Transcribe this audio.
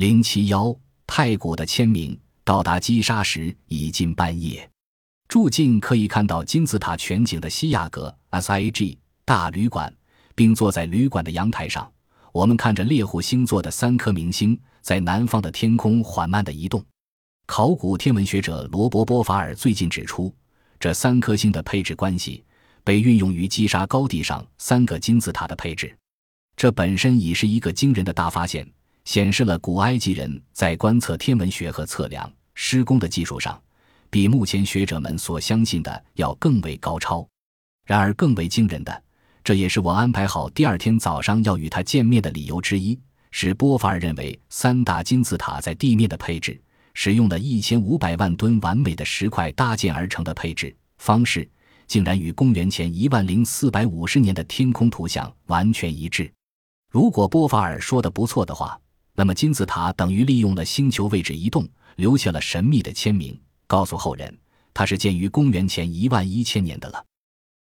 零七幺太古的签名到达击杀时已近半夜。住进可以看到金字塔全景的西亚阁 （SIAG） 大旅馆，并坐在旅馆的阳台上，我们看着猎户星座的三颗明星在南方的天空缓慢地移动。考古天文学者罗伯·波法尔最近指出，这三颗星的配置关系被运用于击杀高地上三个金字塔的配置。这本身已是一个惊人的大发现，显示了古埃及人在观测天文学和测量施工的技术上。比目前学者们所相信的要更为高超。然而，更为惊人的，这也是我安排好第二天早上要与他见面的理由之一，是波法尔认为三大金字塔在地面的配置，使用了一千五百万吨完美的石块搭建而成的配置方式，竟然与公元前一万零四百五十年的天空图像完全一致。如果波法尔说的不错的话，那么金字塔等于利用了星球位置移动，留下了神秘的签名。告诉后人，它是建于公元前一万一千年的了。